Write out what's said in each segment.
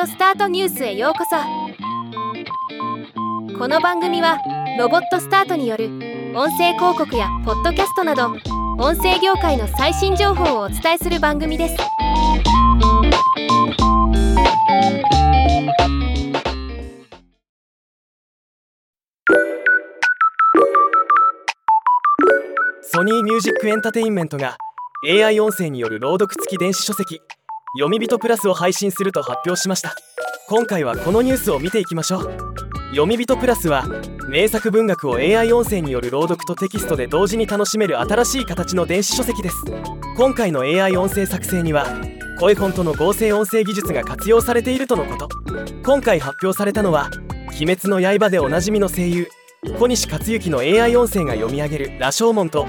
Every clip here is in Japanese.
オスタートニュースへようこそ。この番組はロボットスタートによる音声広告やポッドキャストなど音声業界の最新情報をお伝えする番組です。ソニーミュージックエンタテインメントが AI 音声による朗読付き電子書籍読み人プラスを配信すると発表しました。今回はこのニュースを見ていきましょう。読み人プラスは名作文学を AI 音声による朗読とテキストで同時に楽しめる新しい形の電子書籍です。今回の AI 音声作成には声フォントの合成音声技術が活用されているとのこと。今回発表されたのは「鬼滅の刃」でおなじみの声優小西克幸の AI 音声が読み上げる「羅生門」と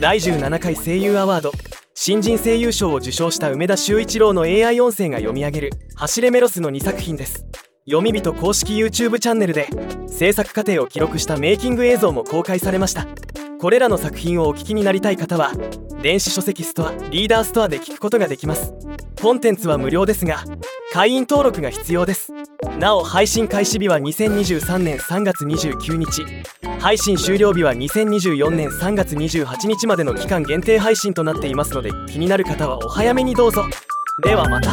第17回声優アワード。新人声優賞を受賞した梅田修一郎の AI 音声が読み上げる「走れメロス」の2作品です。読み人公式 YouTube チャンネルで制作過程を記録したメイキング映像も公開されました。これらの作品をお聞きになりたい方は電子書籍ストアリーダーストアで聞くことができます。コンテンツは無料ですが会員登録が必要です。なお配信開始日は2023年3月29日。配信終了日は2024年3月28日までの期間限定配信となっていますので気になる方はお早めにどうぞ。ではまた。